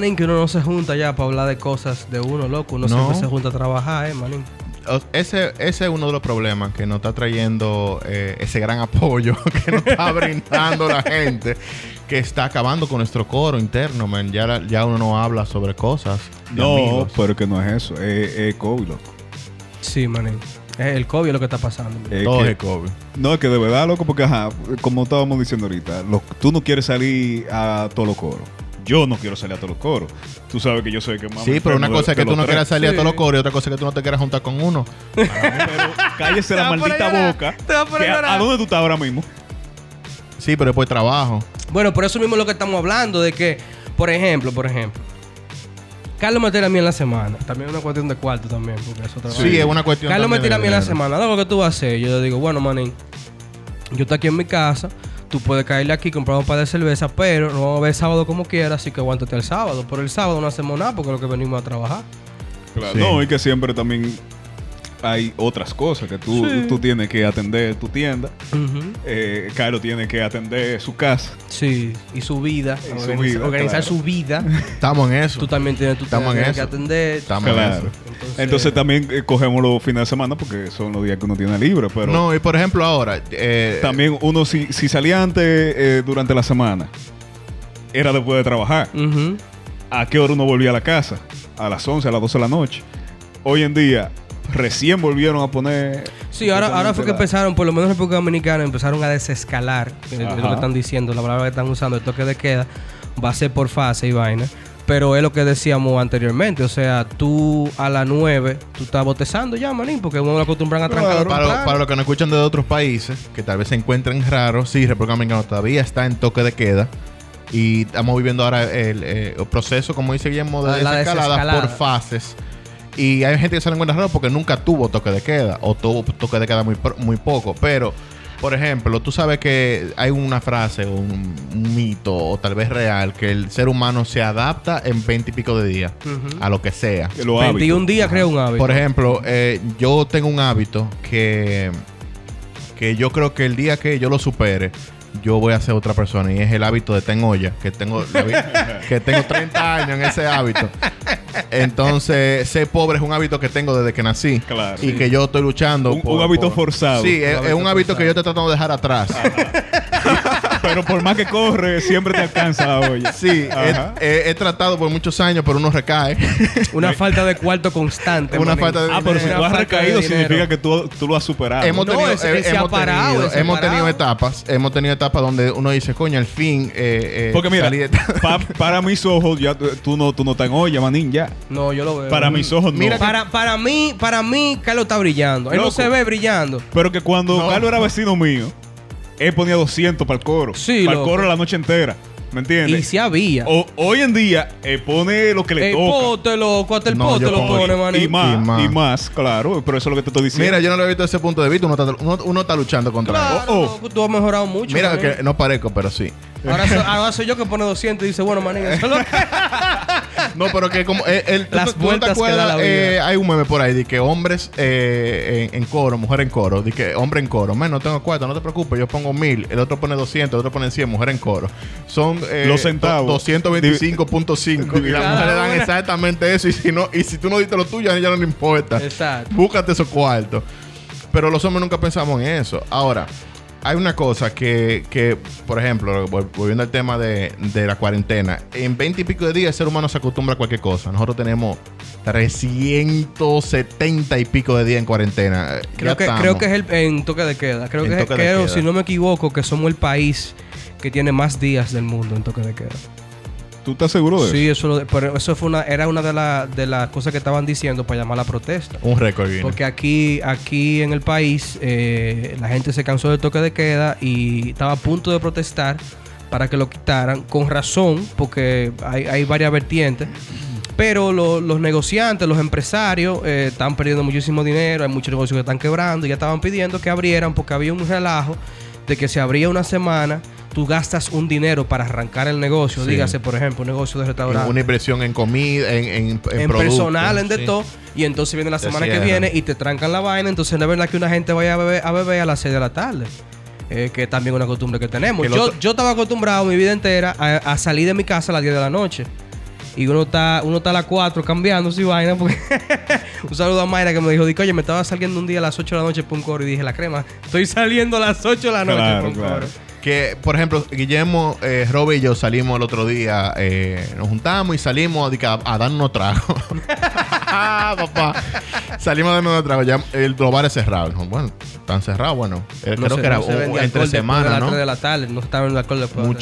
Manín, que uno no se junta ya para hablar de cosas de uno, loco. Uno No. siempre se junta a trabajar, eh, manín. Ese, ese es uno de los problemas que nos está trayendo eh, ese gran apoyo que nos está brindando la gente que está acabando con nuestro coro interno, man. Ya, ya uno no habla sobre cosas. No, amigos. pero que no es eso. Es, es COVID, loco. Sí, manín. Es el COVID lo que está pasando. Todo que- es COVID. no, es que de verdad, loco, porque, ajá, como estábamos diciendo ahorita, lo- tú no quieres salir a todos los coros. Yo no quiero salir a todos los coros. Tú sabes que yo soy el que más. Sí, me pero una cosa es que tú no quieras salir a todos los coros y otra cosa es que tú no te quieras juntar con uno. Pero cállese la maldita boca. Te va a poner que a a, llorar. ¿A dónde tú estás ahora mismo? Sí, pero después trabajo. Bueno, por eso mismo es lo que estamos hablando, de que, por ejemplo, por ejemplo, Carlos me tira a mí en la semana. También es una cuestión de cuarto también, porque es otra Sí, es una cuestión Carlos me tira a mí en la semana. Lo que tú vas a hacer, yo le digo, bueno, manín, yo estoy aquí en mi casa, tú puedes caerle aquí, comprar un par de cerveza, pero no vamos a ver sábado como quieras, así que aguántate el sábado. Por el sábado no hacemos nada porque es lo que venimos a trabajar. Claro. Sí. No, y que siempre también hay otras cosas que tú, Sí. tú tienes que atender tu tienda. Eh, Carlos tiene que atender su casa. Sí, y su vida, Y su organiza- vida, organizar claro. su vida. Estamos en eso. Tú también tienes, tú Estamos en que atender. Estamos en eso. Entonces, Entonces también eh, cogemos los fines de semana porque son los días que uno tiene libre. Pero No, y por ejemplo ahora... eh, también uno, si, si salía antes eh, durante la semana, era después de trabajar. ¿A qué hora uno volvía a la casa? A las 11, a las 12 de la noche. Hoy en día, recién volvieron a poner. Sí, ahora, ahora fue que la- empezaron, por lo menos en República Dominicana, empezaron a desescalar, es lo que están diciendo, la palabra que están usando, el toque de queda, va a ser por fase y vaina. Pero es lo que decíamos anteriormente, o sea, tú a las 9, tú estás botezando ya, manín, porque uno lo acostumbran a trancar Claro. Para, para los que nos escuchan de otros países, que tal vez se encuentren raros, sí, República Dominicana todavía está en toque de queda. Y estamos viviendo ahora el, eh, el proceso, como dice Guillermo, de La desescalada desescalada. por fases. Y hay gente que se le encuentra raro porque nunca tuvo toque de queda o tuvo toque de queda muy, pro- muy poco. Pero, por ejemplo, tú sabes que hay una frase, un, un mito o tal vez real, que el ser humano se adapta en 20 y pico de días a lo que sea. que los 21 hábitos. días crea un hábito. Por ejemplo, eh, yo tengo un hábito que, que yo creo que el día que yo lo supere, yo voy a ser otra persona. Y es el hábito de ten olla, que tengo, que tengo 30 años en ese hábito. Entonces, ser pobre es un hábito que tengo desde que nací. Claro. Y que yo estoy luchando. Un- un hábito forzado. Sí, es, Un es un hábito hábito que yo estoy tratando de dejar atrás. Pero por más que corre, siempre te alcanza la olla. Sí, he, Ajá. he- he tratado por muchos años, pero uno recae. Una falta de cuarto constante. Una manín. falta de Ah, pero si tú has recaído, significa que tú, tú lo has superado. hemos No, tenido, ese- eh, ha hemos parado, tenido- ha hemos tenido etapas, hemos tenido etapas donde uno dice, coño, al fin eh, eh, Porque mira, de- pa- para mis ojos, ya tú, no, tú no estás en olla, manín, ya. No, yo lo veo. Para mis ojos, no. Mira que- Para, para mí, para mí, Carlos está brillando. Él no se ve brillando. Pero que cuando No. Carlos era vecino mío, él ponía 200 para el coro. Sí, Para el loco. coro la noche entera. ¿Me Y entiendes? si había. O- hoy en día, él pone lo que le El toca. pote, loco, hasta el No, pote yo lo pongo- pone, manín. Y más, Y y más. más. claro. Pero eso es lo que te estoy diciendo. Mira, yo no lo he visto desde ese punto de vista. Uno está, uno, uno está luchando contra Claro, eso. Oh, oh. loco, tú has mejorado mucho. Mira que no parezco, pero sí. Ahora, so- ahora soy yo que pone 200 y dice, bueno, manín, eso es lo que- No, pero que como eh, el, ¿tú- Las tú no vueltas te que da la vida. Eh, hay un meme por ahí de que hombres eh, en, en coro, mujer en coro, de que hombre en coro, men, no tengo cuarto, no te preocupes, yo pongo mil, el otro pone 200, el otro pone 100, mujer en coro. Son eh, Los centavos. do- 225.5 y las mujeres dan exactamente eso y si no y si tú no diste lo tuyo a ella no le importa. Exacto. Búscate esos cuartos. Pero los hombres nunca pensamos en eso. Ahora, hay una cosa que, que por ejemplo, vol- volviendo al tema de, de la cuarentena, en 20 y pico de días el ser humano se acostumbra a cualquier cosa. Nosotros tenemos 370 y pico de días en cuarentena. Eh, Creo ya que, estamos. creo que es el en toque de queda. Creo En que, de creo, queda. si no me equivoco, que somos el país que tiene más días del mundo en toque de queda. ¿Tú estás seguro de Sí, eso? eso, lo- pero eso fue una, era una de, la- de las cosas que estaban diciendo para llamar a la protesta. Un récord viene. Porque aquí, aquí en el país eh, la gente se cansó del toque de queda y estaba a punto de protestar para que lo quitaran, con razón, porque hay, hay varias vertientes. Pero lo- los negociantes, los empresarios eh, están perdiendo muchísimo dinero, hay muchos negocios que están quebrando y ya estaban pidiendo que abrieran porque había un relajo de que se abría una semana, tú gastas un dinero para arrancar el negocio, Sí. dígase por ejemplo un negocio de restaurante una inversión en comida, en, en, en, en personal, en de sí. todo. Y entonces viene la Te semana que viene y te trancan la vaina. Entonces no es verdad que una gente vaya a beber a, beber a las 6 de la tarde. Eh, que es también una costumbre que tenemos. Que Yo, otro- yo estaba acostumbrado mi vida entera a, a salir de mi casa a las 10 de la noche. y uno está, uno está a las 4 cambiando si vaina. Porque un saludo a Mayra que me dijo, dijo, oye, me estaba saliendo un día a las 8 de la noche por un coro. Y dije, la crema, estoy saliendo a las 8 de la noche Claro, por un claro. coro. Que, por ejemplo, Guillermo, eh, Robe y yo salimos el otro día, eh, nos juntamos y salimos de a, a darnos unos tragos. Papá. Salimos a darnos unos tragos. Ya el, los bares cerrados. Bueno, están cerrados, bueno. Eh, No creo se- que era no se entre de semana, las ¿no? 3 de la tarde, no estaba en el alcohol después. de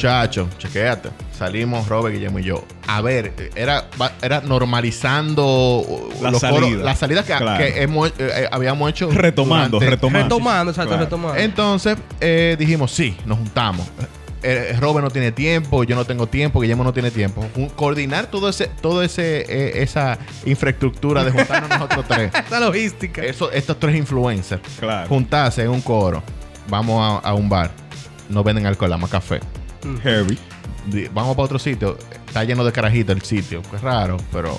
chequéate. Salimos Robert, Guillermo y yo. A ver, era, era normalizando uh, La los salida. coros- las salidas que, Claro. que hemos, eh, eh, habíamos hecho. Retomando, durante- retomando. Retomando, exacto, Claro. retomando. Entonces eh, dijimos, sí, nos juntamos. Eh, Robert no tiene tiempo, yo no tengo tiempo, Guillermo no tiene tiempo. Coordinar todo ese, todo ese, eh, esa infraestructura de juntarnos nosotros tres. Esa logística. Eso, estos tres influencers. Claro. Juntarse en un coro. Vamos a, a un bar. No venden alcohol, más café. Heavy. Di- Vamos para otro sitio. Está lleno de carajitos el sitio. Qué raro, pero...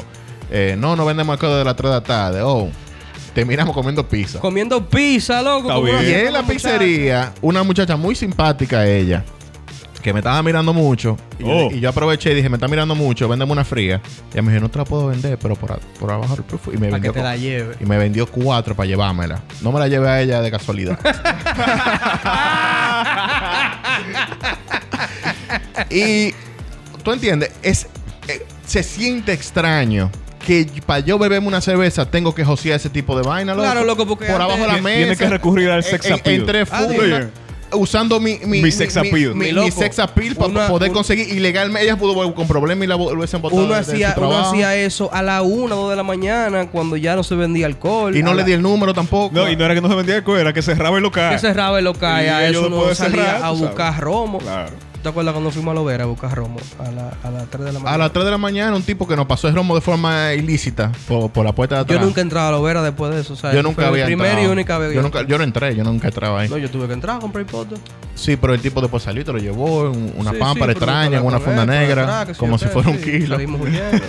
eh, no, no vendemos alcohol de las 3 de la tarde. Oh, terminamos comiendo pizza. Comiendo pizza, loco. Está bien. Y en la muchacha. pizzería, una muchacha muy simpática ella, que me estaba mirando mucho. Y, yo, Oh. y yo aproveché y dije, me está mirando mucho, véndeme una fría. Y ella me dijo, no te la puedo vender, pero por, a- por abajo del proof. Y me, Para que vendió, te co- la lleve. y me vendió cuatro para llevármela. No me la llevé a ella de casualidad. y tú entiendes, es, eh, se siente extraño que para yo beberme una cerveza tengo que josear ese tipo de vaina, loco. Claro, loco, porque por abajo de la Tiene- mesa. tiene que recurrir al sex appeal. Entre Ah, bien. usando mi, mi, Mi sex appeal. mi, Mi mi loco. sex appeal para Una- poder un- conseguir ilegalmente. Ella pudo volver con problemas y la vol- hubiesen botado Uno de- de su hacía, uno trabajo. hacía eso a la 1 o 2 de la mañana cuando ya no se vendía alcohol. Y no le di el número tampoco. No, y no era que no se vendía alcohol, era que cerraba el local. Que cerraba el local. Y A eso de salía cerrar, a buscar romo. Claro. ¿Te acuerdas cuando fuimos a Lovera a buscar romo? A, la, a las 3 de la mañana. A las 3 de la mañana, un tipo que nos pasó el romo de forma ilícita por, por la puerta de atrás. Yo nunca he entrado a Lovera después de eso. O sea, Yo nunca había primera entrado. y única vez. Yo, nunca, yo no entré, yo nunca entraba ahí. No, yo tuve que entrar a comprar hipote. Sí, pero el tipo después salió y te lo llevó en una Sí, pámpara sí, extraña, en una funda negra, atrás, como si fuera un kilo. Salimos huyendo.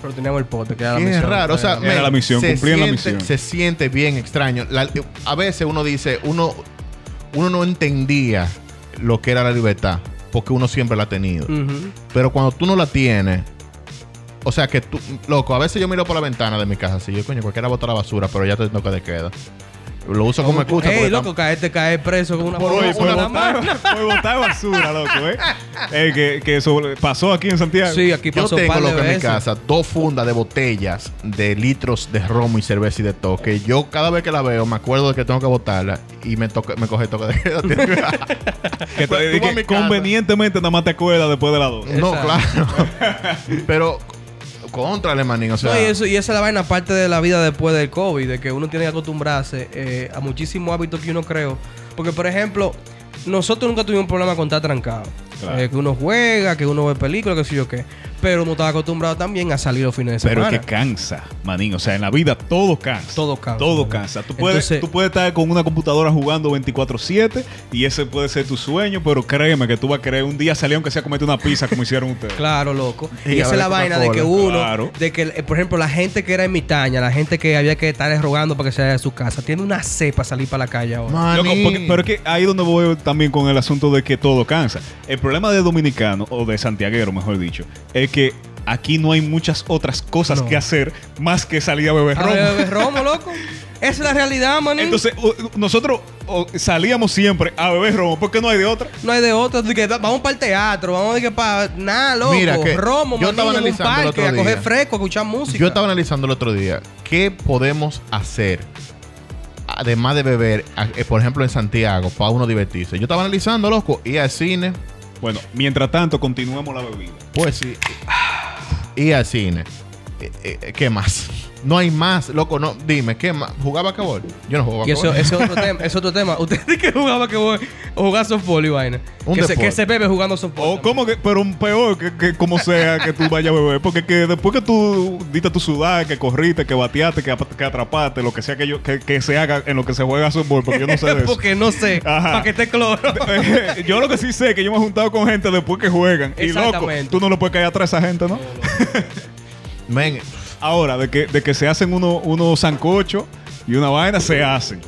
pero teníamos el pote, que era la Qué misión. raro, o sea, Era la misión, se cumplían la siente- misión. Se siente bien extraño. La- a veces uno dice, uno, uno no entendía lo que era la libertad, porque uno siempre la ha tenido. Pero cuando tú no la tienes, o sea que tú, loco, a veces yo miro por la ventana de mi casa, así yo, coño, cualquiera bota la basura, pero ya te toca de queda. Lo uso como excusa. Ey, loco, caerte caer preso con una Por una- botar, basura, loco, ¿eh? Eh, que, que eso pasó aquí en Santiago. Sí, aquí Yo pasó tengo par de loco en mi casa dos fundas de botellas de litros de romo y cerveza y de todo. Que yo cada vez que la veo me acuerdo de que tengo que botarla y me toca, me coge toque de queda. Que, Pues, te- a que convenientemente nada más te acuerdas después de las dos. no, Exacto. claro. Pero contra manín, o sea. No, y, eso, y esa es la vaina parte de la vida después del COVID, de que uno tiene que acostumbrarse eh, a muchísimos hábitos que uno creó. Porque, por ejemplo, nosotros nunca tuvimos un problema con estar trancado. Claro. Eh, que uno juega, que uno ve películas, que sé yo qué. Pero uno estaba acostumbrado también a salir los fines de Pero es semana. que cansa, manín. O sea, en la vida todo cansa. Todo cansa, Todo manín. cansa. Tú puedes, Entonces- tú puedes estar con una computadora jugando 24-7 y ese puede ser tu sueño, pero créeme que tú vas a querer un día salir aunque sea a comerte una pizza como hicieron ustedes. Claro, loco. Y Y, esa es la vaina de que uno, Claro. de que, eh, por ejemplo, la gente que era ermitaña, la gente que había que estar rogando para que se vaya de su casa, tiene una cepa salir para la calle ahora. Manín. Loco, porque- pero es que ahí donde voy también con el asunto de que todo cansa. El problema de dominicano, o de santiaguero, mejor dicho, es que aquí no hay muchas otras cosas No. que hacer más que salir a beber A romo. ver, beber romo, loco. Esa es la realidad, man. Entonces, nosotros salíamos siempre a beber romo porque no hay de otra. No hay de otra. que vamos para el teatro, vamos de que para nada, loco. Mira, que Romo, yo estaba manín, en un analizando el parque, otro a coger día. fresco, a escuchar música. Yo estaba analizando el otro día qué podemos hacer, además de beber, a- eh, por ejemplo en Santiago, para uno divertirse. Yo estaba analizando, loco, ir al cine, Bueno, mientras tanto, continuemos la bebida. Pues sí, ir al cine. Eh, eh, ¿Qué más? No hay más, loco, no, dime, ¿qué más? ¿Jugaba cabol? Yo no jugaba Y eso, ese es otro tema. Es otro tema. Usted dice que jugaba que voy o jugar softball y vaina. Un que, se, deporte. que se bebe jugando softball. O como que, pero un peor que, que como sea que tú vayas a beber. Porque que después que tú diste tu sudar, que corriste, que bateaste, que, ap- que atrapaste, lo que sea que, yo, que, que se haga en lo que se juega softball, porque yo no sé de eso. Porque no sé. Ajá. Para que esté cloro. yo lo que sí sé es que yo me he juntado con gente después que juegan. Y loco, Exactamente. tú no le puedes caer atrás a esa gente, ¿no? Men, Ahora, de que, de que se hacen unos uno sancochos y una vaina, se hacen.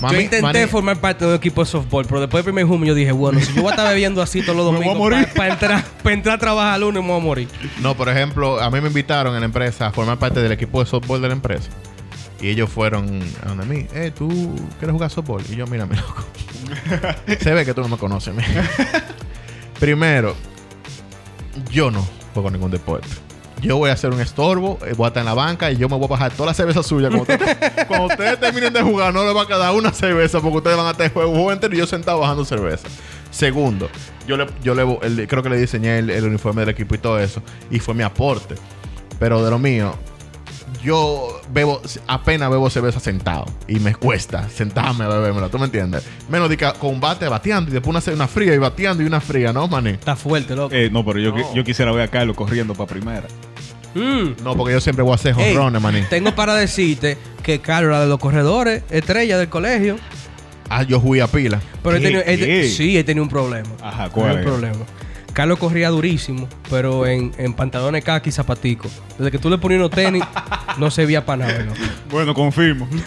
Mami- yo intenté mani- formar parte de un equipo de softball, pero después del primer junio yo dije, bueno, si yo voy a estar bebiendo así todos los domingos para entrar, pa entrar a trabajar el lunes me voy a morir. No, por ejemplo, a mí me invitaron en la empresa a formar parte del equipo de softball de la empresa. Y ellos fueron a donde mí, eh, ¿tú quieres jugar softball? Y yo, mira, mi loco. Se ve que tú no me conoces. mi. Primero, yo no juego ningún deporte. Yo voy a hacer un estorbo, eh, voy a estar en la banca y yo me voy a bajar toda la cerveza suya. Cuando, ustedes- cuando ustedes terminen de jugar, no les va a quedar una cerveza porque ustedes van a estar juego juego entero y yo sentado bajando cerveza. Segundo, yo le, yo le el- creo que le diseñé el, el uniforme del equipo y todo eso. Y fue mi aporte. Pero de lo mío, yo bebo, apenas bebo cerveza sentado. Y me cuesta sentarme a bebérmela. ¿Tú me entiendes? Menos de que con bate bateando y después una, una fría y bateando y una fría, ¿no, maní? Está fuerte, loco. Eh, no, pero yo, No. yo quisiera ver a Carlos corriendo para primera. Mm. No, porque yo siempre voy a hacer jonrones, maní. tengo para decirte que Carlos era de los corredores, estrella del colegio. Ah, yo jugué a pila. Pero él tenía, sí, él tenía un problema. Ajá, Tenía ¿cuál un es? problema. Carlos corría durísimo, pero en, en pantalones kaki y zapaticos. Desde que tú le ponías unos tenis, no se veía para nada. Bueno, confirmo.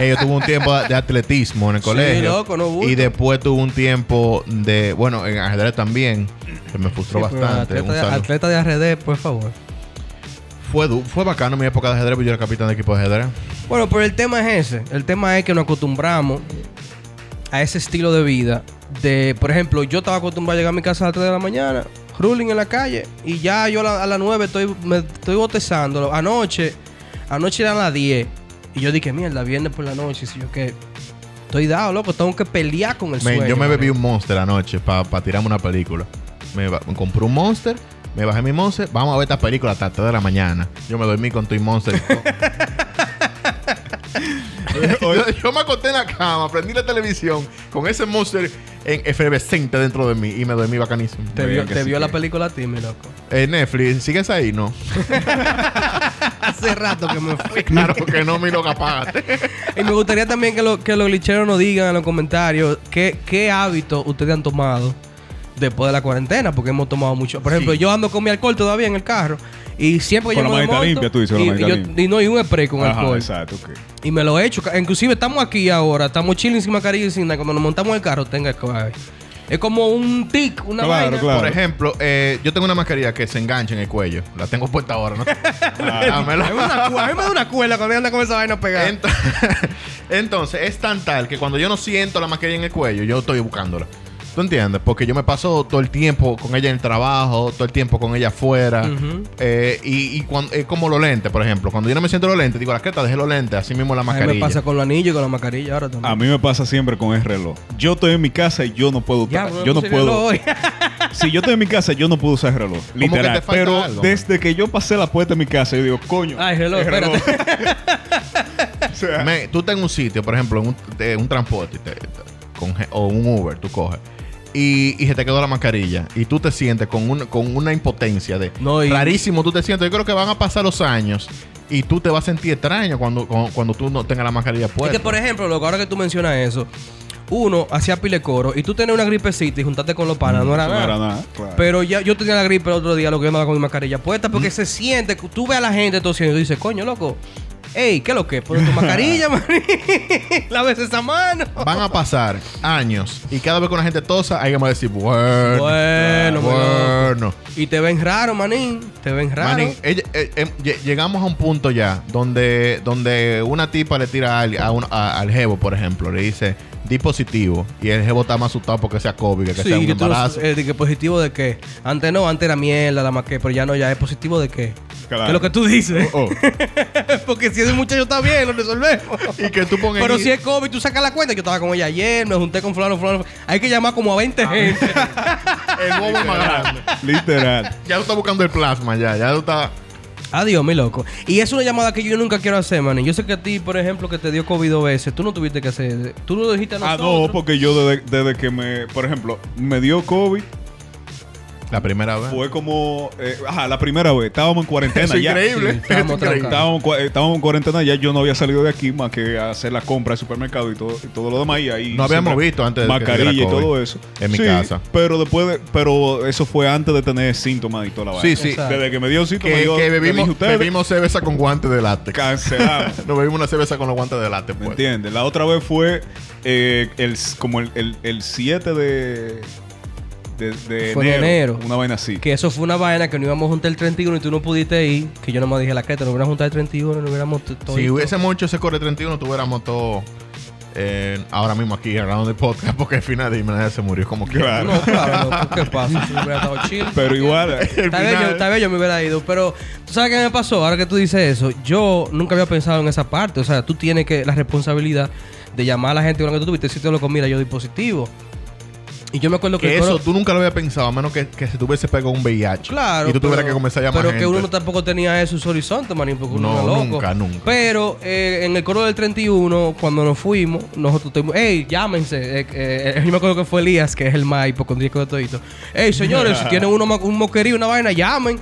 Eh, yo tuve un tiempo de atletismo en el Sí, colegio. loco, no y después tuve un tiempo de, bueno, en ajedrez también, que me frustró Sí, pero bastante. Atleta, de, atleta de por favor. Fue, fue bacano mi época de ajedrez, porque yo era capitán de equipo de ajedrez. Bueno, pero el tema es ese. El tema es que nos acostumbramos a ese estilo de vida. De, por ejemplo, yo estaba acostumbrado a llegar a mi casa a las 3 de la mañana, ruling en la calle, y ya yo a, la- a las 9 estoy, me estoy botezando. Anoche, anoche eran las 10. Y yo dije, mierda, viernes por la noche, si yo que estoy dado, loco, tengo que pelear con el Me- sueño. yo me bebí un monster anoche para tirarme una película. Me, compré un monster, me bajé mi monster, vamos a ver esta película hasta las 3 de la mañana. Yo me dormí con tu monster. yo, yo me acosté en la cama, prendí la televisión con ese monster en efervescente dentro de mí y me dormí bacanísimo. Te vio, te sí vio la película a ti, mi loco. Eh, Netflix, ¿sigues ahí? No. Hace rato que me fui. Claro que no, mi loca, apágate. Y me gustaría también que, lo- que los glitcheros nos digan en los comentarios qué, qué hábitos ustedes han tomado después de la cuarentena, porque hemos tomado mucho. Por ejemplo, Sí. yo ando con mi alcohol todavía en el carro y siempre Con yo la me manita limpia, tú dices, con y, la yo- limpia. y no, y un spray con Ajá, alcohol. exacto, ok. Y me lo he hecho. Inclusive estamos aquí ahora, estamos chilling sin mascarilla y sin nada. Cuando nos montamos en el carro, tenga que Es como un tic, una Claro, vaina. claro. Por ejemplo, eh, yo tengo una mascarilla que se engancha en el cuello. La tengo puesta ahora, ¿no? Es una a mí me da una cuela cuando anda con esa vaina pegada. Ent- Entonces, es tan tal que cuando yo no siento la mascarilla en el cuello, yo estoy buscándola. ¿Tú entiendes? Porque yo me paso todo el tiempo con ella en el trabajo, todo el tiempo con ella afuera. Eh, y y cuando, es como los lentes, por ejemplo. Cuando yo no me siento los lentes, digo, la creta, dejé los lentes. Así mismo la a mí mascarilla. me pasa con los anillos y con la mascarilla ahora también. A mí me pasa siempre con el reloj. Yo estoy en mi casa y yo no puedo Ya, usar- bro, yo no reloj puedo. hoy. Si yo estoy en mi casa, yo no puedo usar el reloj. que te Literal. falta Pero algo, desde que yo pasé la puerta de mi casa, yo digo, coño. Ay, reloj, el o sea, Me- tú estás en un sitio, por ejemplo, en un, de- un transporte te- te- con ge- o un Uber, tú coges. Y, y se te quedó la mascarilla. Y tú te sientes con, un- con una impotencia de... No, y- Rarísimo tú te sientes. Yo creo que van a pasar los años y tú te vas a sentir extraño cuando, cuando, cuando tú no tengas la mascarilla Es puesta. que, por ejemplo, loco, ahora que tú mencionas eso, uno hacía pile coro y tú tenías una gripecita y juntarte con los panas, no era eso no nada. era nada. claro. Pero ya yo tenía la gripe el otro día, lo que yo andaba con mi mascarilla puesta, porque se siente, tú ves a la gente tosiendo y dices, coño, loco, ey, ¿qué es lo que? Ponte tu mascarilla, man. Laves esa mano. Van a pasar años y cada vez que una gente tosa, hay que decir, bueno, Bueno, bueno. Y te ven raro, manín. Te ven raro. Manín, eh, eh, lle- llegamos a un punto ya donde, donde una tipa le tira al, a un- a- al jevo, por ejemplo, le dice di positivo y el jevo está más asustado porque sea COVID que, que sea un que tú embarazo. eh, de que positivo de qué. Antes no, antes era mierda la maqué, pero ya no, ya es positivo de qué. Claro. ¿Qué es lo que tú dices? Oh, oh. Porque si ese muchacho está bien, lo resolvemos. y que tú pongas Pero ahí- si es COVID, tú sacas la cuenta. Yo estaba con ella ayer, me junté con fulano, fulano. Hay que llamar como a 20 gente. el es más grande. Literal. Ya tú estás buscando el plasma, ya, ya tú estás. Adiós, mi loco. Y es una llamada que yo nunca quiero hacer, man. Yo sé que a ti, por ejemplo, que te dio COVID dos veces, tú no tuviste que hacer. Tú lo dijiste a Ah, nosotros. no, porque yo desde, desde que me, por ejemplo, me dio COVID La primera vez. Fue como. eh, ajá, la primera vez. Estábamos en cuarentena Eso ya. increíble. Sí, estábamos Es increíble. Estábamos, estábamos en cuarentena ya. Yo no había salido de aquí más que a hacer la compra del supermercado y todo, y todo lo demás. Y ahí No habíamos visto antes de Mascarilla y todo eso. en mi Sí, casa. Pero después de- Pero eso fue antes de tener síntomas y toda la vaina. Sí, sí. Exacto. Desde que me dio síntomas, Que, yo bebimos, ustedes, bebimos cerveza con guantes de látex. Cancelamos. Nos bebimos una cerveza con los guantes de látex. ¿Me pues. entiendes? La otra vez fue eh, el, como el, el, el 7 de, de, de Fue en enero. Una vaina así. Que eso fue una vaina que no íbamos a juntar el 31 y tú no pudiste ir. Que yo nomás dije la creta, no hubiéramos juntado el 31, no hubiéramos todo. Si hubiésemos hecho ese core 31, tuviéramos todo eh, ahora mismo aquí hablando de podcast, porque al final de nadie se murió como que. Claro. No, claro, loco, ¿qué pasa? Si hubiera estado chill. Pero igual. Tal vez, yo, tal vez yo me hubiera ido, pero tú sabes qué me pasó. Ahora que tú dices eso, yo nunca había pensado en esa parte. O sea, tú tienes que la responsabilidad de llamar a la gente con la que tú tuviste si te lo comida yo dispositivo. Y yo me acuerdo que, Que eso coro- tú nunca lo habías pensado, a menos que, que se tuviese pegado un VIH. Claro. Y tú tuvieras que comenzar a llamar Pero gente. que uno no tampoco tenía eso en su horizonte, manín, porque uno No, era loco. nunca, nunca. Pero eh, en el coro del 31, cuando nos fuimos, nosotros tuvimos, hey, llámense. Eh, eh, yo me acuerdo que fue Elías, que es el más hipocondríaco de todito. Hey, señores, si tienen uno, un moquerío, una vaina, llamen.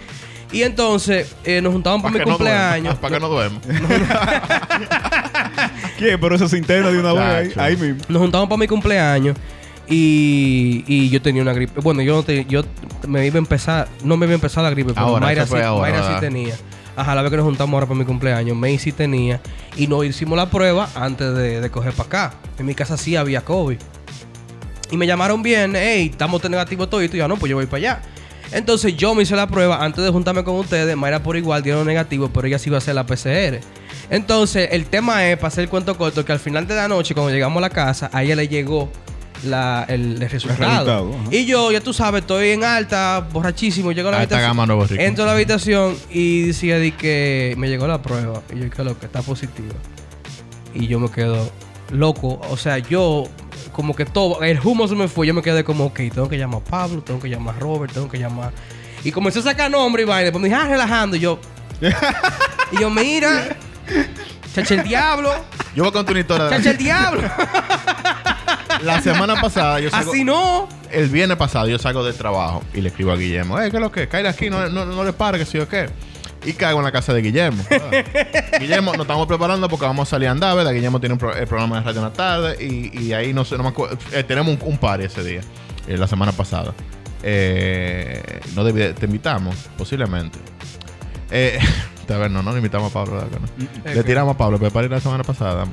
Y entonces eh, nos juntaban para mi no cumpleaños. Para que no duerma. ¿Quién? Pero eso se interna de una vez ahí, mismo. Nos juntamos para mi cumpleaños y, y yo tenía una gripe. Bueno, yo no te, yo me iba a empezar, no me iba a empezar la gripe, pero Ahora, Mayra, sí, ahora, Mayra sí tenía. Ajá, la vez que nos juntamos ahora para mi cumpleaños, May sí tenía y nos hicimos la prueba antes de, de coger para acá. En mi casa sí había COVID. Y me llamaron bien, hey, estamos negativos todo y tú ya no, pues yo voy para allá. Entonces yo me hice la prueba antes de juntarme con ustedes. Mayra por igual dieron negativo, pero ella sí iba a hacer la PCR. Entonces el tema es, para hacer el cuento corto, que al final de la noche, cuando llegamos a la casa, a ella le llegó la- el, el resultado. y yo, ya tú sabes, estoy en alta, borrachísimo. Llego a la Alta habitación. gama, Nuevo Rico. Entro a la habitación y decía de que me llegó la prueba. Y yo, que lo que está positiva. Y yo me quedo loco. O sea, yo, como que todo, el humo se me fue. Yo me quedé como, ok, tengo que llamar a Pablo, tengo que llamar a Robert, tengo que llamar. Y comencé a sacar nombre y vaina. Después me dije, ah, relajando. Y yo, y yo, mira, chacha el diablo, Yo voy a contar una historia. chacha el diablo. La semana pasada, yo salgo, Así no. el viernes pasado, yo salgo del trabajo y le escribo a Guillermo, eh, ¿qué es lo que? Cállate aquí, no, no, no le pare, que sí o qué. Y caigo en la casa de Guillermo. Guillermo, nos estamos preparando porque vamos a salir a andar, ¿verdad? Guillermo tiene un pro- el programa de radio en la tarde y, y ahí no sé, no me acuerdo. eh, tenemos un, un party ese día, eh, la semana pasada. Eh, no debí- te invitamos, posiblemente. Eh, a ver, no, no le invitamos a Pablo. Le tiramos a Pablo, pero party la semana pasada.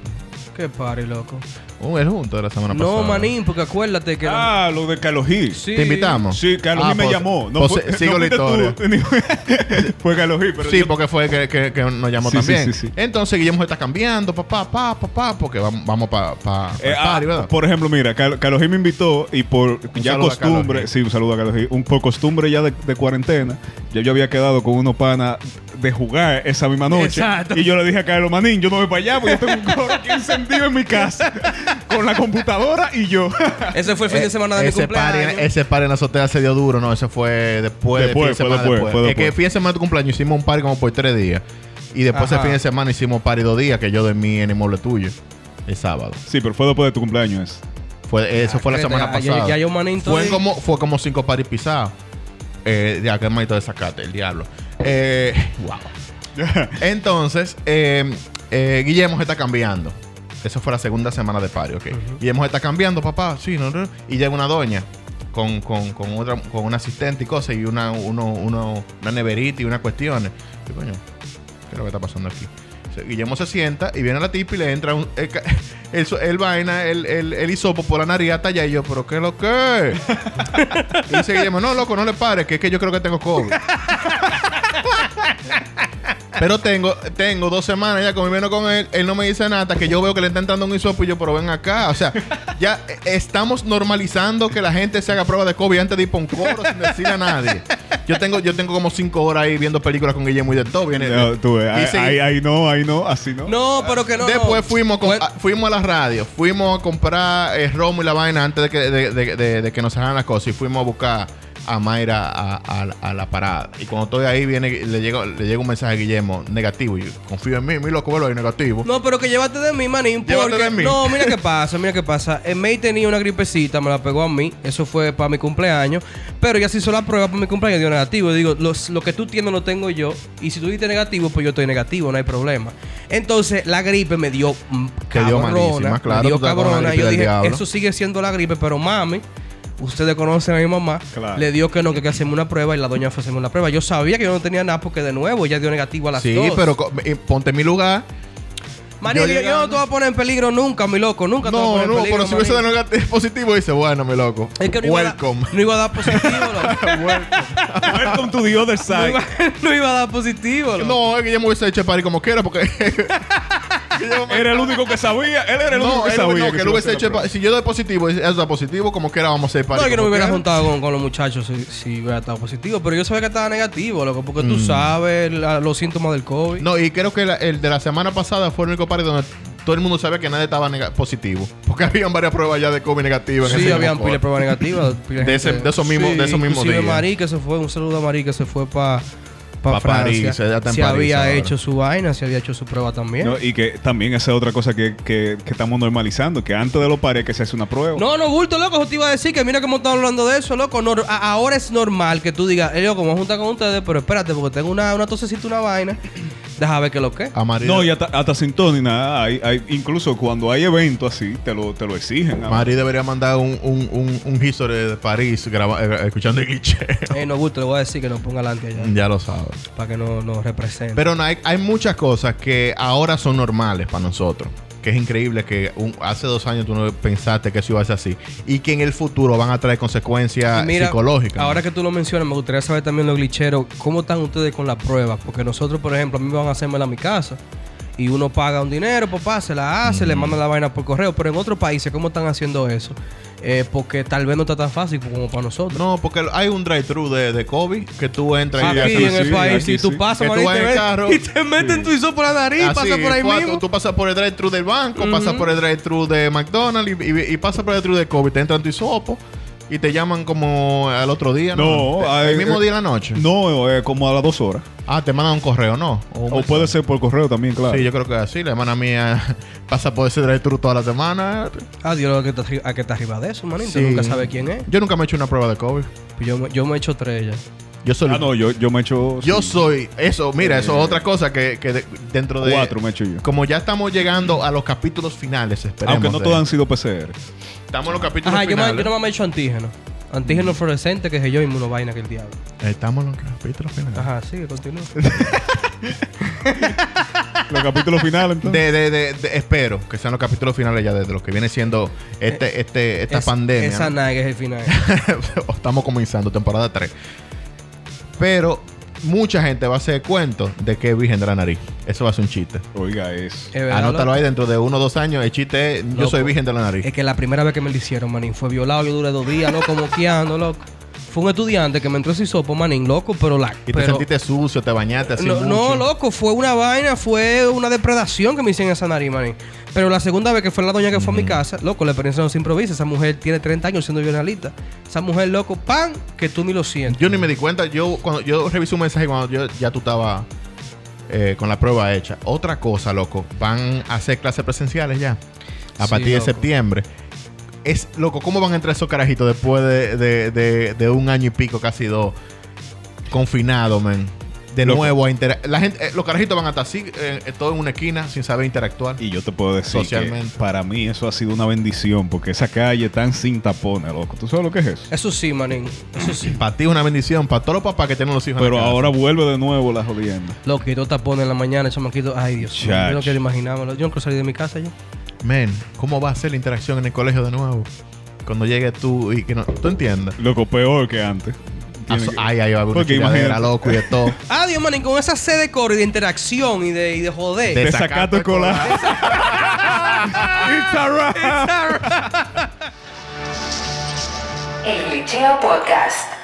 Qué pari, loco. Un el junto de la semana pasada. No, manín, porque acuérdate que. Ah, lo de Carlos Gil. Sí. ¿Te invitamos? Sí, Carlos Ah, Gil me pues- llamó. No pues fue, sigo la fuiste historia. fue Carlos Gil, pero sí, yo- porque fue que, que- que nos llamó Sí, también. sí, sí. Entonces Guillermo está cambiando, papá, papá, papá, porque vamos, vamos para pa, pa Eh, el ah, party, ¿verdad? por ejemplo, mira, Car- Carlos Gil me invitó y por ya saludo a Carlos costumbre, sí, un saludo a Carlos Gil, un, por costumbre ya de, de cuarentena, ya yo había quedado con unos panas de jugar esa misma noche. Exacto. Y yo le dije a Carlos Manín, yo no voy para allá porque yo tengo un coro aquí encendido en mi casa con la computadora y yo. Ese fue el fin de Eh, semana de mi ese party, cumpleaños. ese party en la azotea se dio duro, no, ese fue después, Después, de fin de fue semana después, después. fue Es que después. fin de semana de tu cumpleaños hicimos un party como por tres días. Y después Ajá. ese fin de semana hicimos party dos días que yo dormí en el mueble tuyo. El sábado. sí, pero fue después de tu cumpleaños. Fue, eso fue la Ah, semana ya- ya- pasada. ya yo todo fue como, fue como cinco parties pisados. Eh, ya que manito de sacate, el diablo. Eh, wow. Entonces, eh, eh, Guillermo se está cambiando. Esa fue la segunda semana de party, ok. Guillermo se está cambiando, papá. Sí, no, no. Y llega una doña con, con, con, otra, con un asistente y cosas, y una, uno, uno, una neverita y unas cuestiones. Y coño, ¿qué es lo que está pasando aquí? Guillermo se sienta y viene la tipa y le entra un, el, el vaina, el, el, el hisopo por la nariz hasta allá. Y yo, ¿pero qué es lo que? y dice Guillermo, no, loco, no le pares, que es que yo creo que tengo COVID. Pero tengo, tengo dos semanas ya conviviendo con él. Él no me dice nada hasta que yo veo que le está entrando un hisopo y yo, pero ven acá. O sea, ya eh, estamos normalizando que la gente se haga prueba de COVID antes de ir para un coro sin decirle a nadie. Yo tengo, yo tengo como cinco horas ahí viendo películas con Guillermo y de todo. Viene, No, tú ves, ahí, dice- ahí, ahí no, ahí no, así no. No, pero que no. Después no. fuimos, Cuen- a- fuimos a la radio, fuimos a comprar eh, romo y la vaina antes de que, de, de- de- de que nos hagan las cosas y fuimos a buscar a Mayra a, a- a la parada. Y cuando estoy ahí, viene, le llega, le llega un mensaje a Guillermo negativo. Y yo, confío en mí, mi loco, velo ahí negativo. No, pero que llévate de mí, manín. Porque, de mí. No, mira qué pasa, mira qué pasa. El May tenía una gripecita, me la pegó a mí. Eso fue para mi cumpleaños. Pero ya se hizo la prueba para mi cumpleaños, dio negativo. Y digo, los- lo que tú tienes lo tengo yo. Y si tú diste negativo, pues yo estoy negativo, no hay problema. Entonces, la gripe me dio mm, Te dio cabrona. malísima, claro, me dio cabrona. yo dije, eso sigue siendo la gripe, pero mami. Ustedes conocen a mi mamá. Claro. Le dio que no, que hay que hacerme una prueba y la doña fue a hacerme una prueba. Yo sabía que yo no tenía nada porque de nuevo ella dio negativo a las sí, dos. pero co- eh, ponte en mi lugar. Maní, Yo yo, yo no te voy a poner en peligro nunca, mi loco. Nunca te voy a No, poner en no, peligro. pero si hubiese dado negativo positivo, dice, bueno, mi loco. Es que no iba, a Welcome. no iba a dar positivo, loco. Welcome to the other No side. iba, no iba a dar positivo, loco. No, es que Guillermo hubiese hecho el party como quiera porque. Era el único que sabía. Él era el único que él, sabía. no, que hubiese hecho Si yo doy positivo y él da positivo, como quiera vamos a hacer party. No, es que no me hubiera juntado con, con los muchachos si, si hubiera estado positivo. Pero yo sabía que estaba negativo, loco. Porque tú Mm. sabes la- los síntomas del COVID. No, y creo que la- el de la semana pasada fue el único party donde todo el mundo sabía que nadie estaba positivo. Porque habían varias pruebas ya de COVID negativas. en Sí, ese habían mismo pila de pruebas negativas. De ese- gente- de esos mismos- de esos mismos inclusive días. Marí que se fue, un saludo a Marí que se fue para Pa' Francia. París, ella está en se París había ahora. hecho su vaina, se había hecho su prueba también. No, y que también esa es otra cosa que, que- que estamos normalizando, que antes de los pares que se hace una prueba. No, no, bulto, loco. Yo te iba a decir que mira cómo estamos hablando de eso, loco. A- ahora es normal que tú digas, eh, loco, me voy a juntar con ustedes, pero espérate, porque tengo una, una tosecita, una vaina. Deja ver qué lo que No, y hasta, hasta sin tono ni nada. Hay, hay- incluso cuando hay eventos así, te lo, te lo exigen. Mari debería mandar un, un, un, un history de París graba- eh, escuchando el. Eh, no, bulto, le voy a decir que nos ponga adelante allá. ya lo sabes. Para que nos nos represente. Pero no, hay, hay muchas cosas que ahora son normales para nosotros. Que es increíble que un- hace dos años tú no pensaste que eso iba a ser así. Y que en el futuro van a traer consecuencias mira, psicológicas. Ahora que tú lo mencionas, me gustaría saber también los glitcheros, ¿cómo están ustedes con las pruebas? Porque nosotros, por ejemplo, a mí me van a hacérmela a mi casa. Y uno paga un dinero, papá, se la hace, le manda la vaina por correo. Pero en otros países, ¿cómo están haciendo eso? Eh, porque tal vez no está tan fácil como para nosotros. No, porque hay un drive-thru de, de COVID que tú entras y Aquí aquí en el sí, país, aquí si tú sí. pasas por ven- carro. y te meten tu hizo por la nariz, Así, pasa por ahí mismo. Tú, pasas por el drive-thru del banco, pasas por el drive-thru de McDonald's y, y, y pasas por el drive-thru de COVID. Te entran tu hisopo y te llaman como al otro día. No, hay- el mismo día en la noche. No, eh, como a las dos horas. Ah, te mandan un correo, ¿no? un O puede ser por correo también, claro. Sí, yo creo que así. La hermana mía pasa por ese drive-thru toda la semana. Ah, Dios, a que está arriba de eso, manito. Sí. Nunca sabe quién es. Yo nunca me he hecho una prueba de COVID. Yo, me- yo me he hecho tres ya. Yo soy. Ah, no, yo, yo me echo. Yo sí, soy. Eso, mira, eso Eh, es otra cosa que, que de- dentro de. Cuatro me echo yo. Como ya estamos llegando a los capítulos finales, esperemos. Aunque no todos han sido PCR. Estamos en los capítulos Ajá, yo, finales. yo nomás me he hecho antígeno. Antígeno fluorescente, que es yo, inmunovaina que el diablo. Estamos en los capítulos finales. Ajá, sigue, continúa. Los capítulos finales, entonces. De, de, de, de- espero que sean los capítulos finales ya de, de lo que viene siendo este, este, esta Es- pandemia. Esa ¿no? nalga es el final. Estamos comenzando temporada 3. Pero mucha gente va a hacer cuento de que es virgen de la nariz. Eso va a ser un chiste. Oiga, es. Es verdad, Anótalo loco. ahí dentro de uno o dos años. El chiste es: Yo Loco. soy virgen de la nariz. Es que la primera vez que me lo hicieron, manín, fue violado. Yo duré dos días, loco, moqueando, loco. Fue un estudiante que me entró ese hisopo, manín, loco, pero la. Y te pero- sentiste sucio, te bañaste así. no, mucho. no, loco, fue una vaina, fue una depredación que me hicieron esa nariz, manín. Pero la segunda vez que fue la doña que fue a mi casa, loco, la experiencia no se improvisa. Esa mujer tiene 30 años siendo jornalista. Esa mujer, loco, pan, que tú ni lo sientes. Yo ni me di cuenta. Yo cuando yo revisé un mensaje cuando yo, ya tú estabas eh, con la prueba hecha. Otra cosa, loco. Van a hacer clases presenciales ya. A Sí, partir de loco. septiembre. Es, loco, ¿cómo van a entrar esos carajitos después de, de- de- de un año y pico, casi dos, confinados, man? De Loco. nuevo a interactuar. La gente, eh, los carajitos van a estar así, eh, eh, todo en una esquina, sin saber interactuar. Y yo te puedo decir Socialmente. que para mí eso ha sido una bendición porque esa calle tan sin tapones, loco. ¿Tú sabes lo que es eso? Eso sí, manín. Eso sí. Para ti es una bendición, para todos los papás que tienen los hijos en Pero casa. ahora vuelve de nuevo la jodienda. Loquito tapón en la mañana, chamaquito. Ay, Dios mío. Yo no quiero imaginármelo. Yo no quiero salir de mi casa yo. Men, ¿cómo va a ser la interacción en el colegio de nuevo? Cuando llegue tú y que no... ¿Tú entiendes? Loco, peor que antes. Tiene Aso- que- Ay, ay, a una Porque tiradera, imagínate. loco y de todo. Ah, Dios, manín, con esa sed de coro y de interacción y de, y de joder. De Desacato desacato escolar. It's alright. El Glitcheo Podcast.